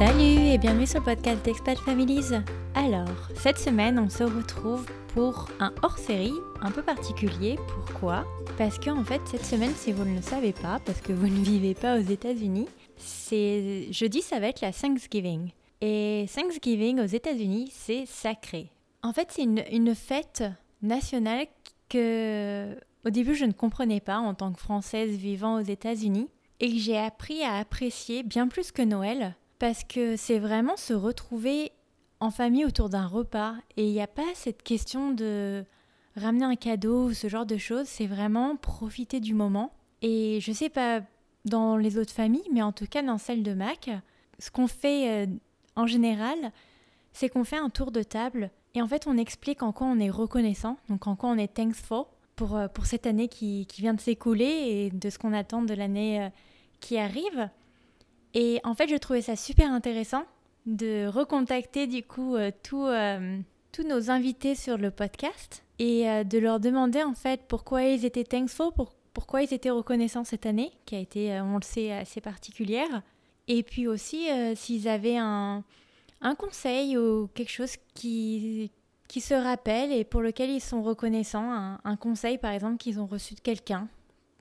Salut et bienvenue sur le podcast d'Expat Families. Alors, cette semaine, on se retrouve pour un hors-série un peu particulier. Pourquoi? Parce que en fait, cette semaine, si vous ne le savez pas, parce que vous ne vivez pas aux États-Unis, c'est jeudi, ça va être la Thanksgiving. Et Thanksgiving aux États-Unis, c'est sacré. En fait, c'est une, une fête nationale que au début je ne comprenais pas en tant que Française vivant aux États-Unis et que j'ai appris à apprécier bien plus que Noël parce que c'est vraiment se retrouver en famille autour d'un repas et il n'y a pas cette question de ramener un cadeau ou ce genre de choses, c'est vraiment profiter du moment. Et je sais pas dans les autres familles, mais en tout cas dans celle de Mac, ce qu'on fait euh, en général, c'est qu'on fait un tour de table et en fait on explique en quoi on est reconnaissant, donc en quoi on est thankful pour, euh, pour cette année qui, qui vient de s'écouler et de ce qu'on attend de l'année euh, qui arrive. Et en fait, je trouvais ça super intéressant de recontacter du coup euh, euh, tous nos invités sur le podcast et euh, de leur demander en fait pourquoi ils étaient thankful, pour, pourquoi ils étaient reconnaissants cette année, qui a été, on le sait, assez particulière. Et puis aussi s'ils avaient un, un, conseil ou quelque chose qui, qui se rappelle et pour lequel ils sont reconnaissants, un, un conseil par exemple qu'ils ont reçu de quelqu'un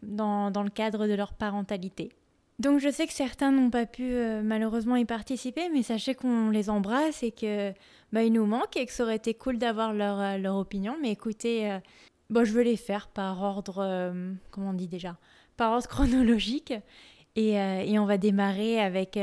dans, dans le cadre de leur parentalité. Donc je sais que certains n'ont pas pu euh, malheureusement y participer, mais sachez qu'on les embrasse et que bah, ils nous manquent et que ça aurait été cool d'avoir leur, euh, leur opinion. Mais écoutez, euh, bon, je veux les faire par ordre, comment on dit déjà, par ordre chronologique. Et, et on va démarrer avec,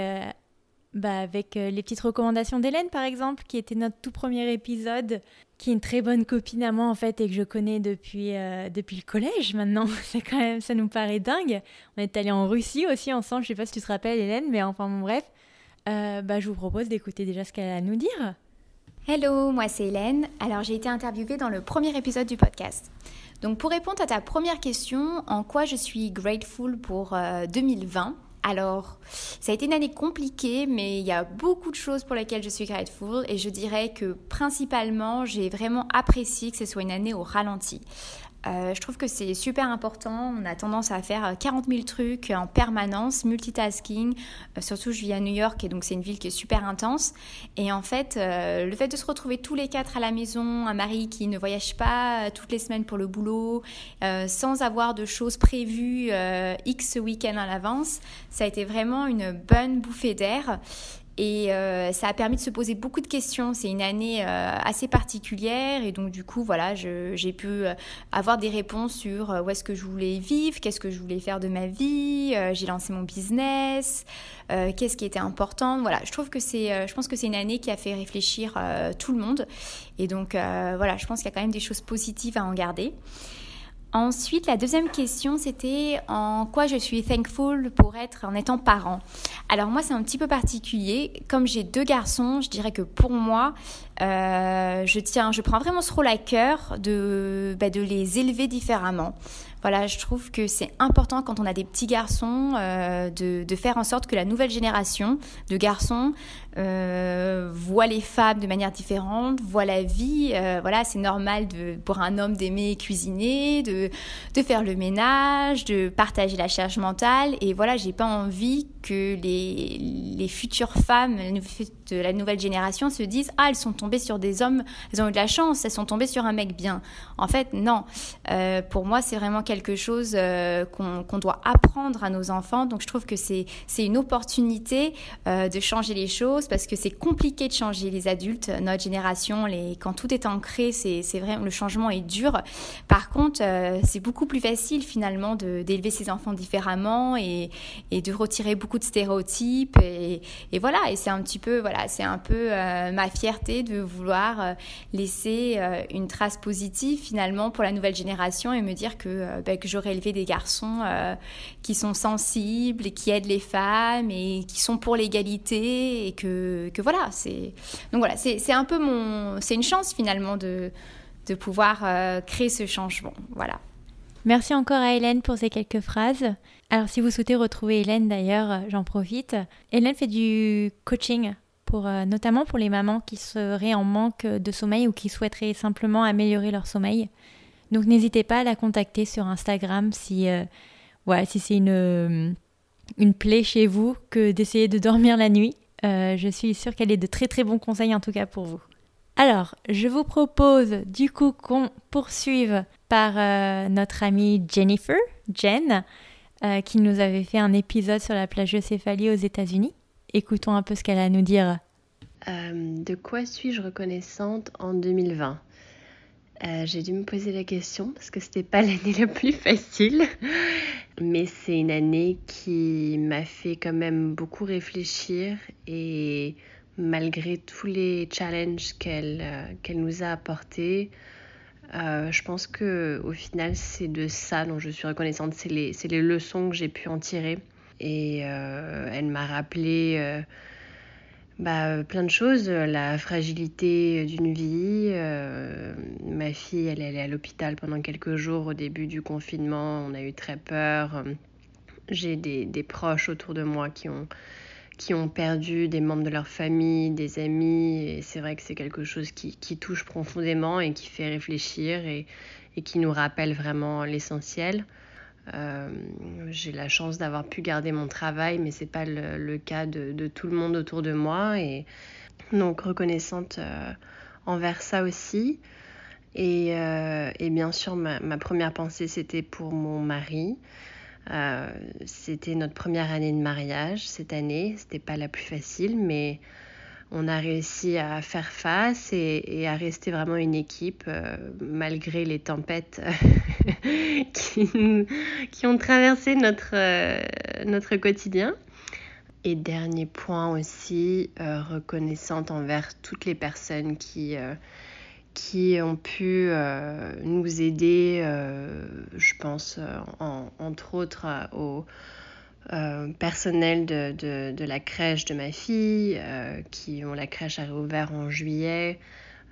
bah, avec les petites recommandations d'Hélène par exemple, qui était notre tout premier épisode qui est une très bonne copine à moi en fait et que je connais depuis, euh, depuis le collège maintenant. C'est quand même, ça nous paraît dingue. On est allé en Russie aussi ensemble, je sais pas si tu te rappelles Hélène, mais enfin bon bref. Euh, bah, je vous propose d'écouter déjà ce qu'elle a à nous dire. Hello, moi c'est Hélène. Alors j'ai été interviewée dans le premier épisode du podcast. Donc pour répondre à ta première question, en quoi je suis grateful pour 2020 euh, alors, ça a été une année compliquée, mais il y a beaucoup de choses pour lesquelles je suis grateful et je dirais que principalement, j'ai vraiment apprécié que ce soit une année au ralenti. Euh, je trouve que c'est super important. On a tendance à faire 40 euh, 000 trucs en permanence, multitasking. Euh, surtout, je vis à New York et donc c'est une ville qui est super intense. Et en fait, le fait de se retrouver tous les quatre à la maison, un mari qui ne voyage pas toutes les semaines pour le boulot, sans avoir de choses prévues X week-end à l'avance, ça a été vraiment une bonne bouffée d'air. Et euh, ça a permis de se poser beaucoup de questions. C'est une année euh, assez particulière et donc du coup, voilà, j'ai pu euh, avoir des réponses sur où est-ce que je voulais vivre, qu'est-ce que je voulais faire de ma vie. j'ai lancé mon business, qu'est-ce qui était important. Voilà, je trouve que c'est, je pense que c'est une année qui a fait réfléchir tout le monde. Et donc voilà, je pense qu'il y a quand même des choses positives à en garder. Ensuite, la deuxième question, c'était en quoi je suis thankful pour être en étant parent. Alors moi, c'est un petit peu particulier. Comme j'ai deux garçons, je dirais que pour moi, euh, je tiens, je prends vraiment ce rôle à cœur de, bah, de les élever différemment. Voilà, je trouve que c'est important quand on a des petits garçons euh, de, faire en sorte que la nouvelle génération de garçons euh, voit les femmes de manière différente, voit la vie. Euh, voilà, c'est normal de, pour un homme d'aimer cuisiner, de, de faire le ménage, de partager la charge mentale. Et voilà, j'ai pas envie que les, les futures femmes de la nouvelle génération se disent ah elles sont tombées sur des hommes, elles ont eu de la chance, elles sont tombées sur un mec bien. En fait, non. Euh, pour moi, c'est vraiment quelque chose euh, qu'on doit apprendre à nos enfants. Donc je trouve que c'est une opportunité euh, de changer les choses parce que c'est compliqué de changer les adultes, notre génération. Les, quand tout est ancré, c'est vrai, le changement est dur. Par contre, c'est beaucoup plus facile finalement d'élever ses enfants différemment et, et, de retirer beaucoup de stéréotypes. Et, et voilà, et c'est un petit peu, voilà, c'est un peu ma fierté de vouloir laisser une trace positive finalement pour la nouvelle génération et me dire que euh, ben, que j'aurais élevé des garçons euh, qui sont sensibles et qui aident les femmes et qui sont pour l'égalité et que, que voilà, c'est donc voilà, c'est un peu mon, c'est une chance finalement de de pouvoir euh, créer ce changement, voilà. Merci encore à Hélène pour ces quelques phrases. Alors si vous souhaitez retrouver Hélène d'ailleurs, j'en profite. Hélène fait du coaching pour notamment pour les mamans qui seraient en manque de sommeil ou qui souhaiteraient simplement améliorer leur sommeil. Donc n'hésitez pas à la contacter sur Instagram si, euh, si c'est une, euh, une plaie chez vous que d'essayer de dormir la nuit. je suis sûre qu'elle est de très très bons conseils en tout cas pour vous. Alors, je vous propose du coup qu'on poursuive par notre amie Jennifer, Jen, qui nous avait fait un épisode sur la plagiocéphalie aux États-Unis. Écoutons un peu ce qu'elle a à nous dire. De quoi suis-je reconnaissante en 2020 euh, j'ai dû me poser la question parce que c'était pas l'année la plus facile, mais c'est une année qui m'a fait quand même beaucoup réfléchir et malgré tous les challenges qu'elle euh, nous a apportés, euh, je pense que au final c'est de ça dont je suis reconnaissante, c'est les, les leçons que j'ai pu en tirer. Et elle m'a rappelé bah, euh, plein de choses, la fragilité d'une vie. Euh, ma fille, elle, elle est à l'hôpital pendant quelques jours au début du confinement. On a eu très peur. J'ai des, des, proches autour de moi qui ont, qui ont perdu des membres de leur famille, des amis. Et c'est vrai que c'est quelque chose qui, qui, touche profondément et qui fait réfléchir et, et qui nous rappelle vraiment l'essentiel. Euh, j'ai la chance d'avoir pu garder mon travail, mais ce n'est pas le, cas de, tout le monde autour de moi. Et donc reconnaissante euh, envers ça aussi. Et, euh, et bien sûr, ma, ma première pensée, c'était pour mon mari. c'était notre première année de mariage cette année. C'était pas la plus facile, mais on a réussi à faire face et, à rester vraiment une équipe euh, malgré les tempêtes qui, ont traversé notre, euh, notre quotidien. Et dernier point aussi, euh, reconnaissante envers toutes les personnes qui, qui ont pu nous aider, je pense entre autres aux euh, personnel de, de, la crèche de ma fille, euh, qui ont la crèche a réouvert en juillet.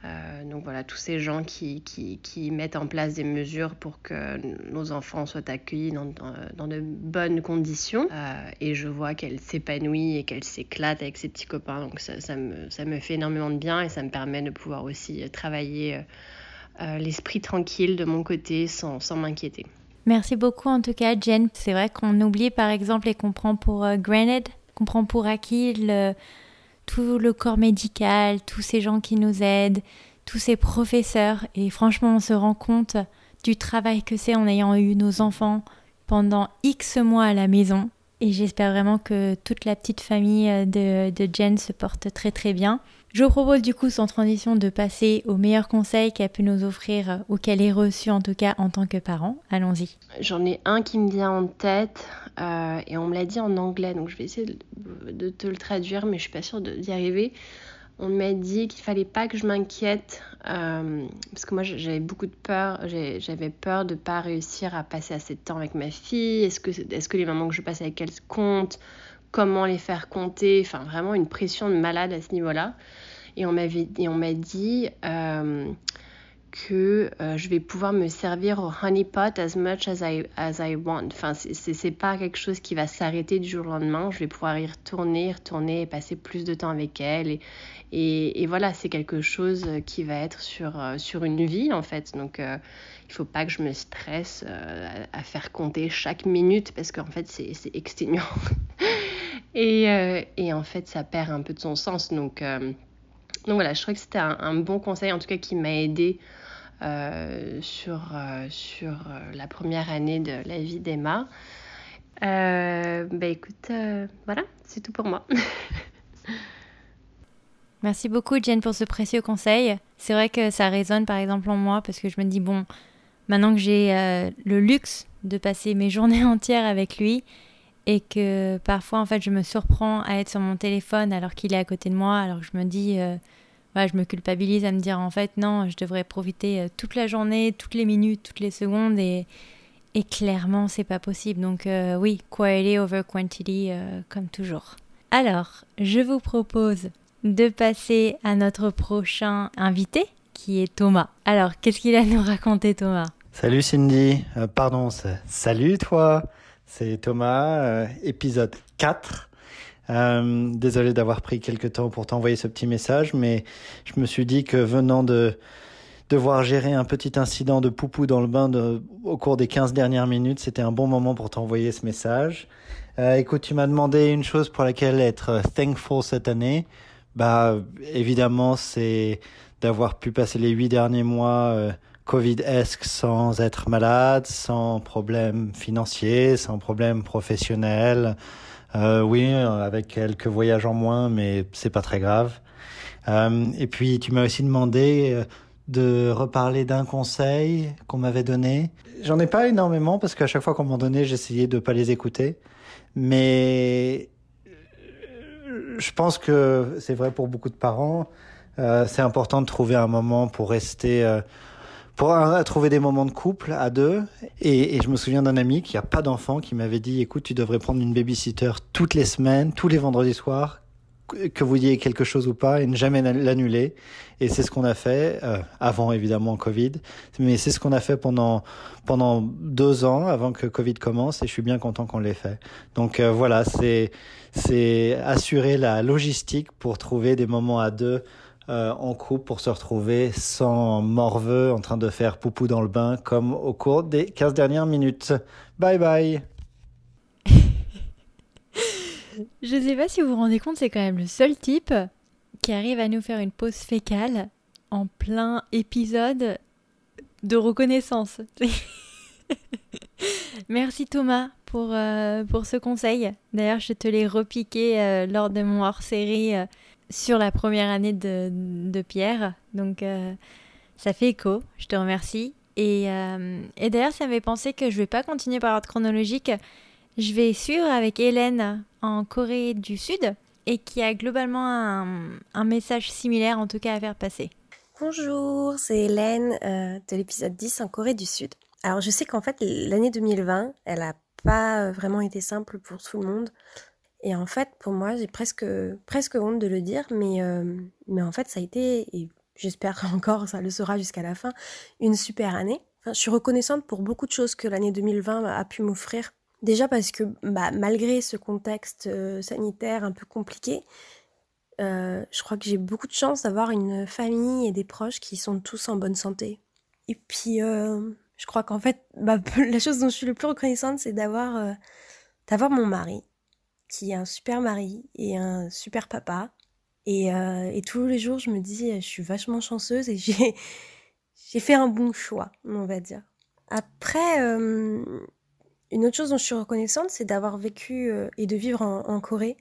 Euh, donc voilà, tous ces gens qui, qui, qui, mettent en place des mesures pour que nos enfants soient accueillis dans, dans, de bonnes conditions. et je vois qu'elle s'épanouit et qu'elle s'éclate avec ses petits copains. Donc ça, ça, me, ça, me, fait énormément de bien et ça me permet de pouvoir aussi travailler l'esprit tranquille de mon côté sans, sans m'inquiéter. Merci beaucoup en tout cas, Jen. C'est vrai qu'on oublie par exemple et qu'on prend pour euh, granted, qu'on prend pour acquis tout le corps médical, tous ces gens qui nous aident, tous ces professeurs. Et franchement, on se rend compte du travail que c'est en ayant eu nos enfants pendant X mois à la maison. Et j'espère vraiment que toute la petite famille euh, de, de Jen se porte très très bien. Je vous propose du coup sans transition de passer aux meilleurs conseils qu'elle pu nous offrir euh, ou qu'elle ait reçu en tout cas en tant que parent. Allons-y. J'en ai un qui me vient en tête euh, et on me l'a dit en anglais donc je vais essayer de, te le traduire mais je suis pas sûre d'y arriver. On m'a dit qu'il fallait pas que je m'inquiète euh, parce que moi j'avais beaucoup de peur, j'avais peur de pas réussir à passer assez de temps avec ma fille. Est-ce que, les moments que je passe avec elle comptent? Comment les faire compter, enfin vraiment une pression de malade à ce niveau-là. Et on m'a dit euh, que euh, je vais pouvoir me servir au honeypot as much as I, as I want. Enfin, c'est pas quelque chose qui va s'arrêter du jour au lendemain. Je vais pouvoir y retourner, retourner et passer plus de temps avec elle. Et, et, voilà, c'est quelque chose qui va être sur, euh, sur une vie en fait. Donc, il il faut pas que je me stresse à, à, faire compter chaque minute parce qu'en fait, c'est exténuant. Et, euh, et, en fait, ça perd un peu de son sens. Donc, euh, donc voilà, je crois que c'était un, bon conseil, en tout cas, qui m'a aidé euh, sur, sur la première année de la vie d'Emma. bah écoute, voilà, c'est tout pour moi. Merci beaucoup, Jen, pour ce précieux conseil. C'est vrai que ça résonne, par exemple, en moi, parce que je me dis, bon, maintenant que j'ai le luxe de passer mes journées entières avec lui, et que parfois en fait je me surprends à être sur mon téléphone alors qu'il est à côté de moi alors que je me dis euh, je me culpabilise à me dire en fait non je devrais profiter euh, toute la journée toutes les minutes toutes les secondes et et clairement c'est pas possible. Donc euh, oui quality over quantity comme toujours. Alors je vous propose de passer à notre prochain invité qui est Thomas. Alors qu'est-ce qu'il a à nous raconter Thomas? Salut Cindy, pardon, salut toi. C'est Thomas, euh, épisode 4. Euh, désolé d'avoir pris quelques temps pour t'envoyer ce petit message, mais je me suis dit que venant de devoir gérer un petit incident de poupou dans le bain au cours des 15 dernières minutes, c'était un bon moment pour t'envoyer ce message. Euh, écoute, tu m'as demandé une chose pour laquelle être thankful cette année. Bah, évidemment, c'est d'avoir pu passer les huit derniers mois euh, Covid-esque sans être malade, sans problème financier, sans problème professionnel. Euh, oui, avec quelques voyages en moins, mais c'est pas très grave. Euh, et puis, tu m'as aussi demandé euh, de reparler d'un conseil qu'on m'avait donné. J'en ai pas énormément parce qu'à chaque fois qu'on m'en donnait, j'essayais de pas les écouter. Mais euh, je pense que c'est vrai pour beaucoup de parents. Euh, c'est important de trouver un moment pour rester, pour trouver des moments de couple à deux. Et, et je me souviens d'un ami qui a pas d'enfant qui m'avait dit, écoute, tu devrais prendre une babysitter toutes les semaines, tous les vendredis soirs, que vous ayez quelque chose ou pas, et ne jamais l'annuler. Et c'est ce qu'on a fait, euh, avant évidemment Covid, mais c'est ce qu'on a fait pendant pendant deux ans avant que Covid commence, et je suis bien content qu'on l'ait fait. Donc euh, voilà, c'est c'est assurer la logistique pour trouver des moments à deux euh, en couple pour se retrouver sans morveux en train de faire poupou dans le bain comme au cours des 15 dernières minutes. Bye bye Je sais pas si vous vous rendez compte, c'est quand même le seul type qui arrive à nous faire une pause fécale en plein épisode de reconnaissance. Merci Thomas pour, euh, pour ce conseil. D'ailleurs, je te l'ai repiqué euh, lors de mon hors-série sur la première année de, Pierre. Donc, euh, ça fait écho. Je te remercie. Et, euh, d'ailleurs, ça m'avait pensé que je vais pas continuer par ordre chronologique. Je vais suivre avec Hélène en Corée du Sud et qui a globalement un, message similaire en tout cas à faire passer. Bonjour, c'est Hélène euh, de l'épisode 10 en Corée du Sud. Alors je sais qu'en fait l'année 2020, elle a pas vraiment été simple pour tout le monde. Et en fait pour moi j'ai presque, presque honte de le dire, mais, euh, mais en fait ça a été, et j'espère encore ça le sera jusqu'à la fin, une super année. Enfin, je suis reconnaissante pour beaucoup de choses que l'année 2020 a pu m'offrir. Déjà parce que bah, malgré ce contexte euh, sanitaire un peu compliqué, euh, je crois que j'ai beaucoup de chance d'avoir une famille et des proches qui sont tous en bonne santé. Et puis, je crois qu'en fait, bah, la chose dont je suis le plus reconnaissante, c'est d'avoir d'avoir mon mari, qui est un super mari et un super papa. Et, euh, et tous les jours, je me dis, je suis vachement chanceuse et j'ai fait un bon choix, on va dire. Après, euh, une autre chose dont je suis reconnaissante, c'est d'avoir vécu euh, et de vivre en, Corée.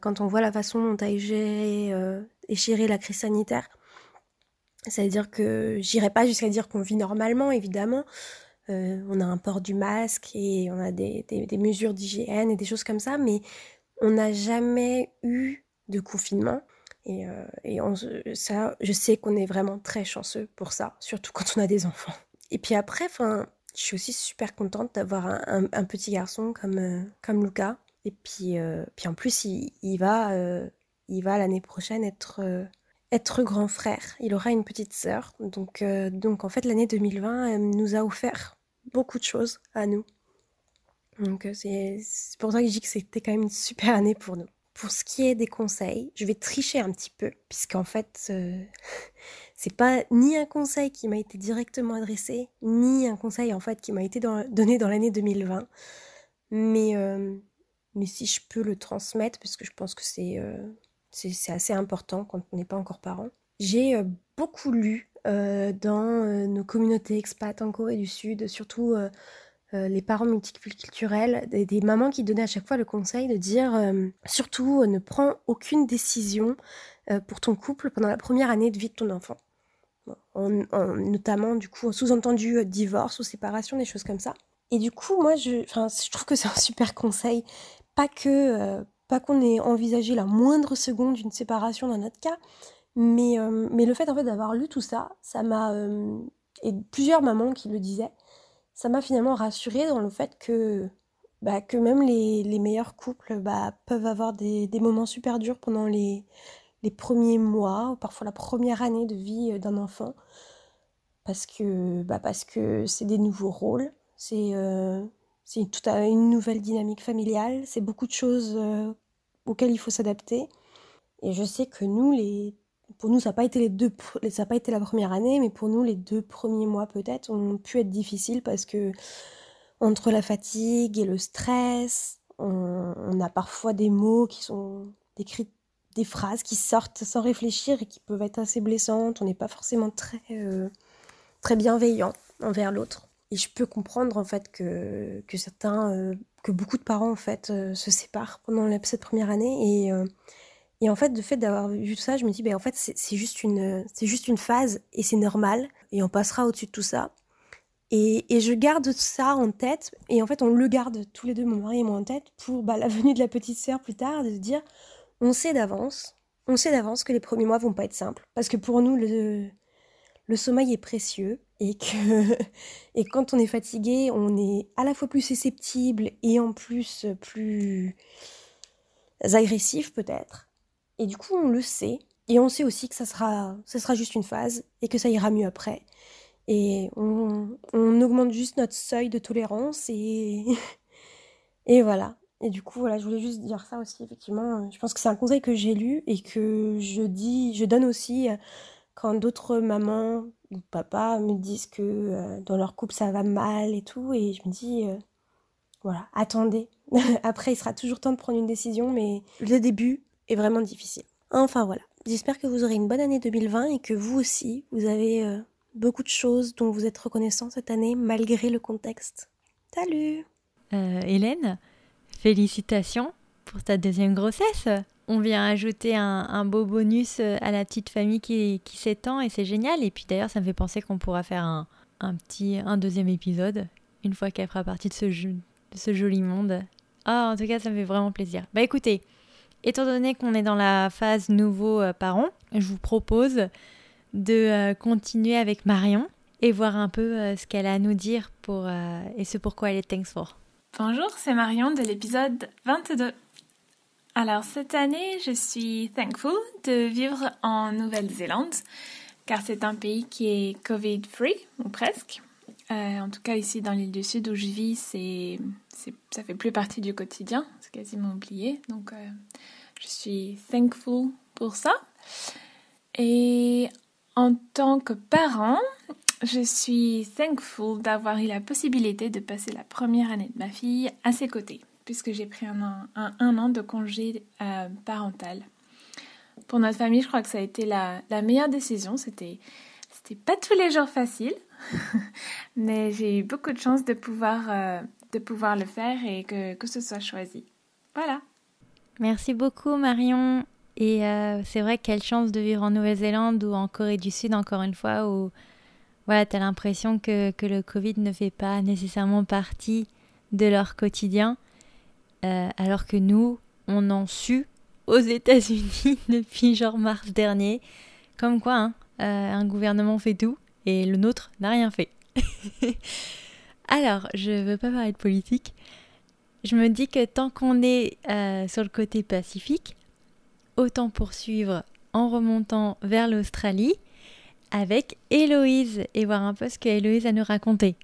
Quand on voit la façon dont a géré et géré la crise sanitaire, ça veut dire que j'irai pas jusqu'à dire qu'on vit normalement, évidemment. Euh, on a un port du masque et on a des, mesures d'hygiène et des choses comme ça, mais on n'a jamais eu de confinement. Et, euh, et ça, je sais qu'on est vraiment très chanceux pour ça, surtout quand on a des enfants. Et puis après, je suis aussi super contente d'avoir un, petit garçon comme, euh, comme Lucas. Et puis, puis en plus, il, va, il va l'année prochaine être, être grand frère. Il aura une petite sœur. Donc, euh, donc en fait, l'année 2020 elle nous a offert beaucoup de choses à nous. Donc euh, c'est pour ça que je dis que c'était quand même une super année pour nous. Pour ce qui est des conseils, je vais tricher un petit peu, puisqu'en fait, euh, c'est pas ni un conseil qui m'a été directement adressé, ni un conseil en fait qui m'a été donné dans l'année 2020. Mais, euh, mais si je peux le transmettre, parce que je pense que c'est euh, c'est assez important quand on n'est pas encore parent. J'ai euh, beaucoup lu euh, dans euh, nos communautés expats en Corée du Sud, surtout les parents multiculturels, des, mamans qui donnaient à chaque fois le conseil de dire surtout ne prends aucune décision pour ton couple pendant la première année de vie de ton enfant. En- en- notamment du coup en sous-entendu divorce ou séparation, des choses comme ça. Et du coup, moi, je, je trouve que c'est un super conseil. Pas que, pas qu'on ait envisagé la moindre seconde d'une séparation dans notre cas, mais, euh, mais le fait en fait d'avoir lu tout ça, ça m'a euh, et plusieurs mamans qui le disaient, ça m'a finalement rassurée dans le fait que bah, que même les, les meilleurs couples bah, peuvent avoir des, des moments super durs pendant les, les premiers mois ou parfois la première année de vie euh, d'un enfant. Parce que bah, c'est des nouveaux rôles, c'est euh, c'est tout à une nouvelle dynamique familiale, c'est beaucoup de choses auxquelles il faut s'adapter. Et je sais que nous, les, pour nous, ça n'a pas été les deux, pas été la première année, mais pour nous, les deux premiers mois peut-être ont pu être difficiles parce que entre la fatigue et le stress, On, a parfois des mots qui sont décrits, des phrases qui sortent sans réfléchir et qui peuvent être assez blessantes. On n'est pas forcément très, euh, très bienveillant envers l'autre. Et je peux comprendre en fait que, que certains, euh, que beaucoup de parents en fait euh, se séparent pendant cette première année. Et, et en fait, de fait d'avoir vu ça, je me dis, ben en fait, c'est juste une, c'est juste une phase et c'est normal. Et on passera au-dessus de tout ça. Et, je garde ça en tête, et en fait on le garde tous les deux, mon mari et moi en tête, pour bah, la venue de la petite sœur plus tard, de se dire, on sait d'avance, on sait d'avance que les premiers mois vont pas être simples, parce que pour nous le, le sommeil est précieux, et que et quand on est fatigué, on est à la fois plus susceptible et en plus plus agressif peut-être. Et du coup on le sait, et on sait aussi que ça sera, ça sera juste une phase, et que ça ira mieux après. Et on, augmente juste notre seuil de tolérance et, et voilà. Et du coup, voilà, je voulais juste dire ça aussi, effectivement. Je pense que c'est un conseil que j'ai lu et que je dis, je donne aussi euh, quand d'autres mamans ou papas me disent que euh, dans leur couple ça va mal et tout. Et je me dis, euh, voilà, attendez. Après, il sera toujours temps de prendre une décision, mais le début est vraiment difficile. Enfin voilà, j'espère que vous aurez une bonne année 2020 et que vous aussi, vous avez beaucoup de choses dont vous êtes reconnaissant cette année malgré le contexte. Salut euh, Hélène, félicitations pour ta deuxième grossesse. On vient ajouter un, beau bonus euh, à la petite famille qui, s'étend et c'est génial. Et puis d'ailleurs, ça me fait penser qu'on pourra faire un, petit, un deuxième épisode une fois qu'elle fera partie de ce, joli monde. Ah, en tout cas, ça me fait vraiment plaisir. Bah écoutez, étant donné qu'on est dans la phase nouveau euh, parent, je vous propose de euh, continuer avec Marion et voir un peu ce qu'elle a à nous dire pour, et ce pourquoi elle est thankful. Bonjour, c'est Marion de l'épisode 22. Alors cette année, je suis thankful de vivre en Nouvelle-Zélande car c'est un pays qui est Covid-free, ou presque. en tout cas ici dans l'île du Sud où je vis, c'est, ça fait plus partie du quotidien, c'est quasiment oublié. Donc je suis thankful pour ça. Et en tant que parent, je suis thankful d'avoir eu la possibilité de passer la première année de ma fille à ses côtés, puisque j'ai pris un an, un, an de congé euh, parental. Pour notre famille, je crois que ça a été la, meilleure décision. C'était, c'était pas tous les jours facile, mais j'ai eu beaucoup de chance de pouvoir, euh, de pouvoir le faire et que, que ce soit choisi. Voilà. Merci beaucoup Marion. Et euh, c'est vrai, quelle chance de vivre en Nouvelle-Zélande ou en Corée du Sud, encore une fois, où voilà, tu as l'impression que, que, le Covid ne fait pas nécessairement partie de leur quotidien, euh, alors que nous, on en su aux États-Unis depuis genre mars dernier. Comme quoi, hein, euh, un gouvernement fait tout et le nôtre n'a rien fait. alors, je veux pas parler de politique. Je me dis que tant qu'on est sur le côté pacifique, autant poursuivre en remontant vers l'Australie avec Héloïse et voir un peu ce que Héloïse a nous raconter.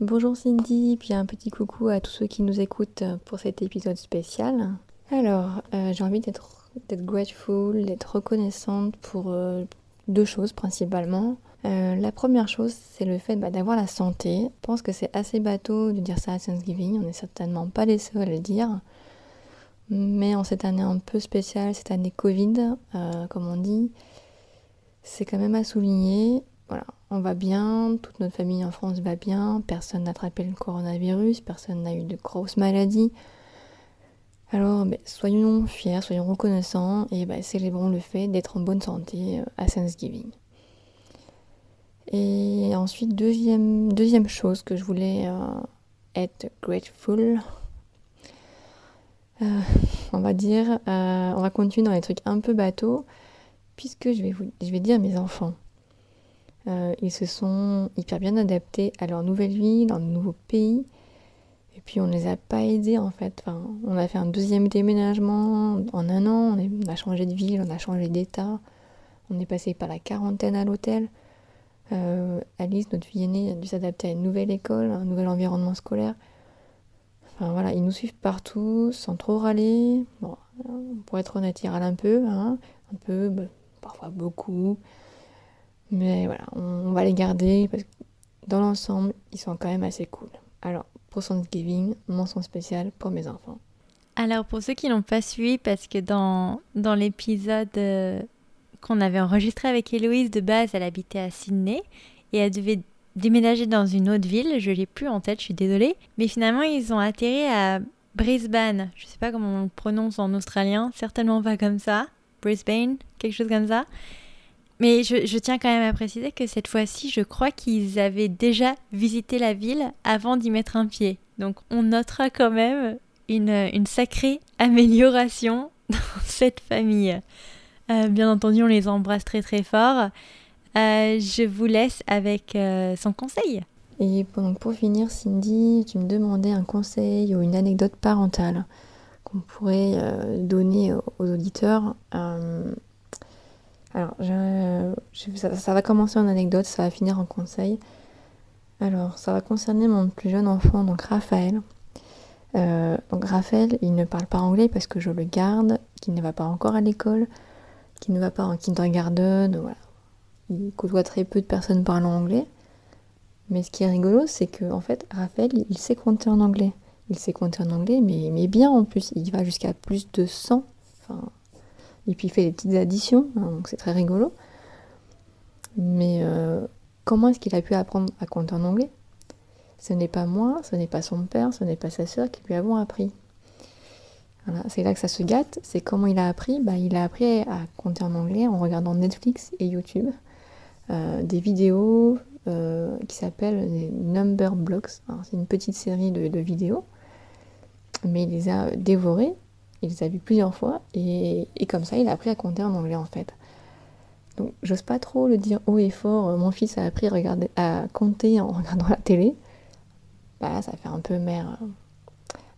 Bonjour Cindy, puis un petit coucou à tous ceux qui nous écoutent pour cet épisode spécial. Alors, euh, j'ai envie d'être grateful, d'être reconnaissante pour euh, deux choses principalement. Euh, la première chose, c'est le fait bah, d'avoir la santé. Je pense que c'est assez bateau de dire ça à Thanksgiving, on n'est certainement pas les seuls à le dire. Mais en cette année un peu spéciale, cette année Covid, comme on dit, c'est quand même à souligner. Voilà, on va bien, toute notre famille en France va bien, personne n'a attrapé le coronavirus, personne n'a eu de grosses maladies. Alors, ben, soyons fiers, soyons reconnaissants et ben, célébrons le fait d'être en bonne santé euh, à Thanksgiving. Et ensuite, deuxième, chose que je voulais euh, être grateful, euh, on va dire, on va continuer dans les trucs un peu bateaux, puisque je vais, je vais dire mes enfants. Euh, ils se sont hyper bien adaptés à leur nouvelle vie, leur nouveau pays. Et puis on ne les a pas aidés en fait. Enfin, on a fait un deuxième déménagement en un an, on, a changé de ville, on a changé d'état. On est passé par la quarantaine à l'hôtel. Alice, notre fille aînée, a dû s'adapter à une nouvelle école, un nouvel environnement scolaire. Enfin voilà, ils nous suivent partout sans trop râler. Bon, pour être honnête, ils râlent un peu, hein, un peu, bah, parfois beaucoup. Mais voilà, on, va les garder parce que dans l'ensemble, ils sont quand même assez cool. Alors, pour Thanksgiving, mention spéciale pour mes enfants. Alors pour ceux qui n'ont pas suivi, parce que dans, dans l'épisode euh, qu'on avait enregistré avec Héloïse, de base, elle habitait à Sydney et elle devait déménager dans une autre ville, je l'ai plus en tête, je suis désolée. Mais finalement, ils ont atterri à Brisbane. Je sais pas comment on le prononce en australien, certainement pas comme ça. Brisbane, quelque chose comme ça. Mais je, tiens quand même à préciser que cette fois-ci, je crois qu'ils avaient déjà visité la ville avant d'y mettre un pied. Donc on notera quand même une, sacrée amélioration dans cette famille. Euh, bien entendu, on les embrasse très très fort. Euh, je vous laisse avec euh, son conseil. Et pour finir, Cindy, tu me demandais un conseil ou une anecdote parentale qu'on pourrait donner aux auditeurs. Alors, ça, va commencer en anecdote, ça va finir en conseil. Alors, ça va concerner mon plus jeune enfant, donc Raphaël. donc Raphaël, il ne parle pas anglais parce que je le garde, qu'il ne va pas encore à l'école, qu'il ne va pas en kindergarten, il côtoie très peu de personnes parlant anglais. Mais ce qui est rigolo, c'est que en fait, Raphaël, il sait compter en anglais. Il sait compter en anglais, mais, bien en plus. Il va jusqu'à plus de 100. Enfin, et puis il fait des petites additions, hein, donc c'est très rigolo. Mais euh, comment est-ce qu'il a pu apprendre à compter en anglais? Ce n'est pas moi, ce n'est pas son père, ce n'est pas sa sœur qui lui avons appris. Voilà, c'est là que ça se gâte. C'est comment il a appris? Bah, Il a appris à compter en anglais en regardant Netflix et YouTube. Euh, des vidéos euh, qui s'appellent les Number Blocks. C'est une petite série de, vidéos, mais il les a dévorées, il les a vues plusieurs fois, et, comme ça, il a appris à compter en anglais en fait. Donc, j'ose pas trop le dire haut et fort. Mon fils a appris à, compter en regardant la télé. Bah ça fait un peu mère,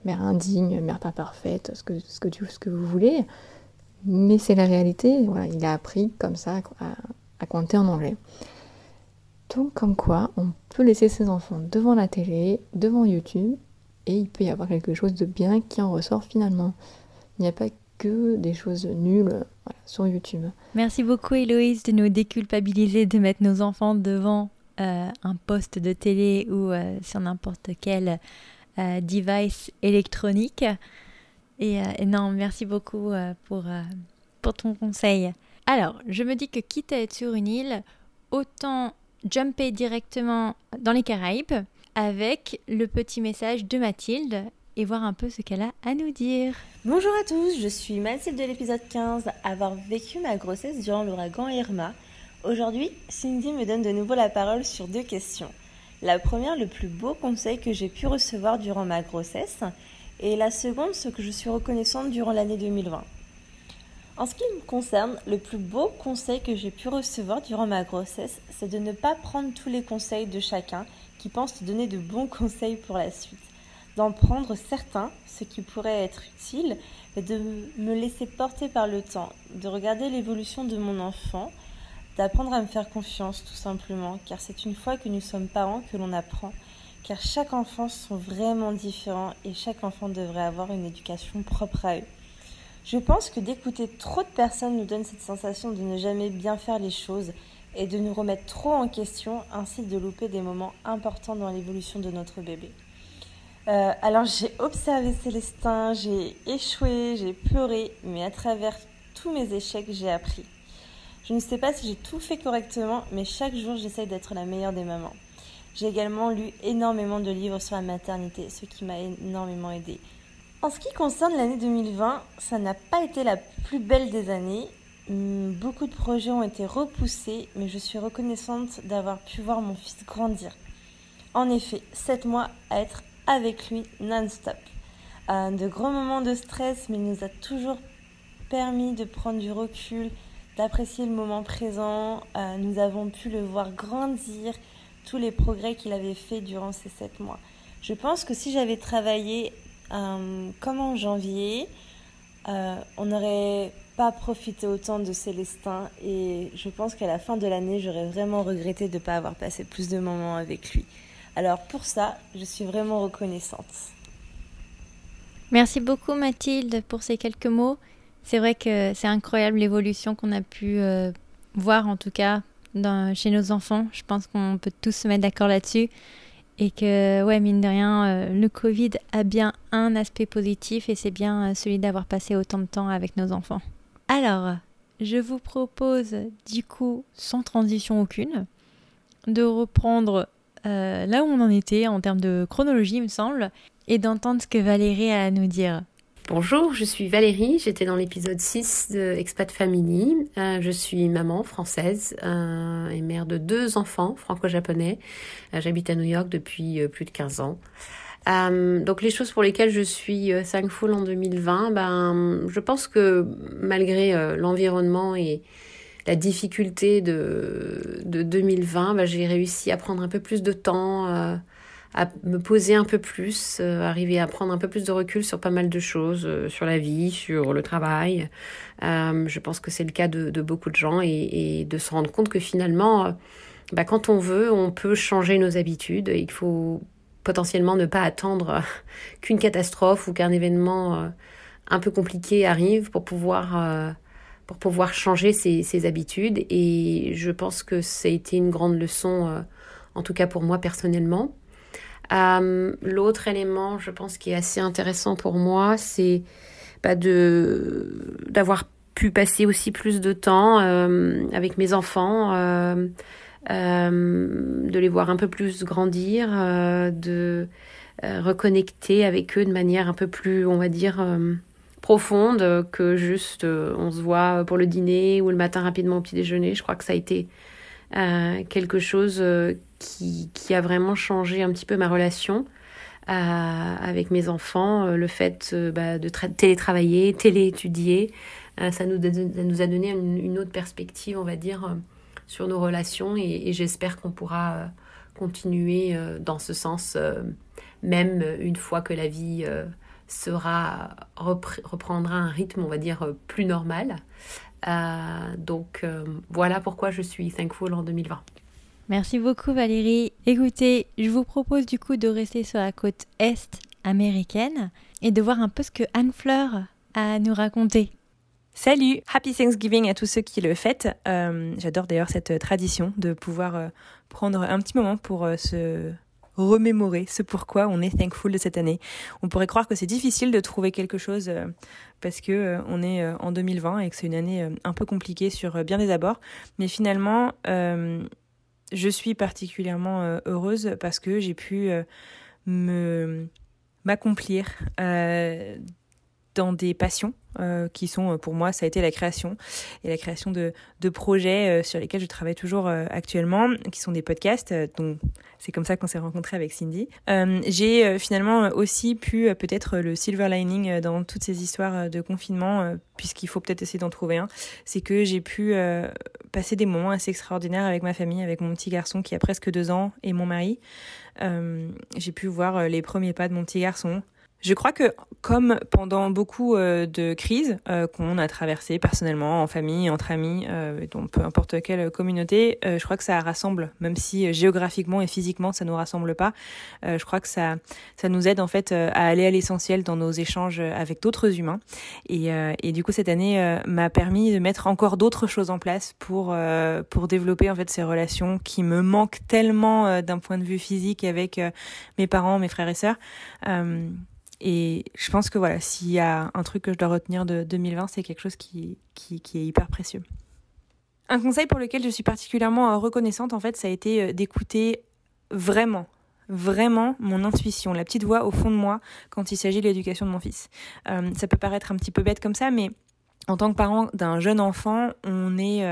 mère indigne, mère pas parfaite, ce que, ce que, vous voulez. Mais c'est la réalité. Il a appris comme ça à compter en anglais. Donc comme quoi, on peut laisser ses enfants devant la télé, devant YouTube, et il peut y avoir quelque chose de bien qui en ressort finalement. Il n'y a pas que des choses nulles sur YouTube. Merci beaucoup Héloïse de nous déculpabiliser de mettre nos enfants devant euh, un poste de télé ou euh, sur n'importe quel euh, device électronique. Et, et, non, merci beaucoup pour, pour ton conseil. Alors, je me dis que quitte à être sur une île, autant jumper directement dans les Caraïbes avec le petit message de Mathilde et voir un peu ce qu'elle a à nous dire. Bonjour à tous, je suis Mathilde de l'épisode 15, avoir vécu ma grossesse durant l'ouragan Irma. Aujourd'hui, Cindy me donne de nouveau la parole sur deux questions. La première, le plus beau conseil que j'ai pu recevoir durant ma grossesse, et la seconde, ce que je suis reconnaissante durant l'année 2020. En ce qui me concerne, le plus beau conseil que j'ai pu recevoir durant ma grossesse, c'est de ne pas prendre tous les conseils de chacun qui pense te donner de bons conseils pour la suite. D'en prendre certains, ce qui pourrait être utile, mais de me laisser porter par le temps, de regarder l'évolution de mon enfant, d'apprendre à me faire confiance tout simplement, car c'est une fois que nous sommes parents que l'on apprend, car chaque enfant sont vraiment différents et chaque enfant devrait avoir une éducation propre à eux. Je pense que d'écouter trop de personnes nous donne cette sensation de ne jamais bien faire les choses et de nous remettre trop en question, ainsi de louper des moments importants dans l'évolution de notre bébé. Euh, alors j'ai observé Célestin, j'ai échoué, j'ai pleuré, mais à travers tous mes échecs, j'ai appris. Je ne sais pas si j'ai tout fait correctement, mais chaque jour j'essaye d'être la meilleure des mamans. J'ai également lu énormément de livres sur la maternité, ce qui m'a énormément aidé. En ce qui concerne l'année 2020, ça n'a pas été la plus belle des années. Hmm, beaucoup de projets ont été repoussés, mais je suis reconnaissante d'avoir pu voir mon fils grandir. En effet, 7 mois à être avec lui non-stop. Euh, de grands moments de stress, mais il nous a toujours permis de prendre du recul, d'apprécier le moment présent. Euh, nous avons pu le voir grandir, tous les progrès qu'il avait fait durant ces 7 mois. Je pense que si j'avais travaillé euh, comme en janvier, on n'aurait pas profité autant de Célestin et je pense qu'à la fin de l'année, j'aurais vraiment regretté de ne pas avoir passé plus de moments avec lui. Alors pour ça, je suis vraiment reconnaissante. Merci beaucoup Mathilde pour ces quelques mots. C'est vrai que c'est incroyable l'évolution qu'on a pu euh, voir en tout cas chez nos enfants. Je pense qu'on peut tous se mettre d'accord là-dessus. Et que, ouais, mine de rien, euh, le Covid a bien un aspect positif et c'est bien euh, celui d'avoir passé autant de temps avec nos enfants. Alors, je vous propose, du coup, sans transition aucune, de reprendre euh, là où on en était en termes de chronologie, il me semble, et d'entendre ce que Valérie a à nous dire. Bonjour, je suis Valérie, j'étais dans l'épisode 6 de Expat Family. Euh, je suis maman française euh, et mère de deux enfants franco-japonais. J'habite à New York depuis plus de 15 ans. donc les choses pour lesquelles je suis thankful en 2020, ben, je pense que malgré l'environnement et la difficulté de, de 2020, ben, j'ai réussi à prendre un peu plus de temps à me poser un peu plus, euh, arriver à prendre un peu plus de recul sur pas mal de choses, euh, sur la vie, sur le travail. Euh, je pense que c'est le cas de, beaucoup de gens et, de se rendre compte que finalement, bah, quand on veut, on peut changer nos habitudes qu'il faut potentiellement ne pas attendre qu'une catastrophe ou qu'un événement un peu compliqué arrive pour pouvoir pour pouvoir changer ses, ses, habitudes. Et je pense que ça a été une grande leçon en tout cas pour moi personnellement. Euh, l'autre élément, je pense, qui est assez intéressant pour moi, c'est bah, de d'avoir pu passer aussi plus de temps euh, avec mes enfants, euh, de les voir un peu plus grandir, de reconnecter avec eux de manière un peu plus, on va dire, profonde que juste on se voit pour le dîner ou le matin rapidement au petit déjeuner. Je crois que ça a été quelque chose qui, qui, a vraiment changé un petit peu ma relation euh, avec mes enfants. Euh, le fait euh, bah, de télétravailler, téléétudier, ça nous a donné une, autre perspective, on va dire, sur nos relations et, j'espère qu'on pourra continuer dans ce sens, même une fois que la vie sera reprendra un rythme, on va dire, plus normal. donc voilà pourquoi je suis thankful en 2020. Merci beaucoup Valérie. Écoutez, je vous propose du coup de rester sur la côte est américaine et de voir un peu ce que Anne Fleur a à nous raconter. Salut, Happy Thanksgiving à tous ceux qui le fêtent. Euh, j'adore d'ailleurs cette tradition de pouvoir euh, prendre un petit moment pour euh, se remémorer ce pourquoi on est thankful de cette année. On pourrait croire que c'est difficile de trouver quelque chose parce que on est en 2020 et que c'est une année un peu compliquée sur bien des abords, mais finalement je suis particulièrement euh, heureuse parce que j'ai pu euh, me m'accomplir euh, dans des passions qui sont pour moi ça a été la création et la création de, de projets sur lesquels je travaille toujours actuellement qui sont des podcasts donc c'est comme ça qu'on s'est rencontré avec Cindy j'ai finalement aussi pu peut-être le silver lining dans toutes ces histoires de confinement puisqu'il faut peut-être essayer d'en trouver un c'est que j'ai pu passé des moments assez extraordinaires avec ma famille, avec mon petit garçon qui a presque deux ans et mon mari. Euh, j'ai pu voir euh, les premiers pas de mon petit garçon, je crois que comme pendant beaucoup euh, de crises euh, qu'on a traversées personnellement, en famille, entre amis, euh, dans peu importe quelle communauté, je crois que ça rassemble, même si géographiquement et physiquement ça nous rassemble pas. je crois que ça ça nous aide en fait à aller à l'essentiel dans nos échanges avec d'autres humains. Et, et du coup cette année m'a permis de mettre encore d'autres choses en place pour pour développer en fait ces relations qui me manquent tellement d'un point de vue physique avec mes parents, mes frères et sœurs. Et je pense que voilà, s'il y a un truc que je dois retenir de 2020, c'est quelque chose qui, qui, est hyper précieux. Un conseil pour lequel je suis particulièrement euh, reconnaissante, en fait, ça a été euh, d'écouter vraiment, vraiment mon intuition, la petite voix au fond de moi quand il s'agit de l'éducation de mon fils. Euh, ça peut paraître un petit peu bête comme ça, mais en tant que parent d'un jeune enfant, on est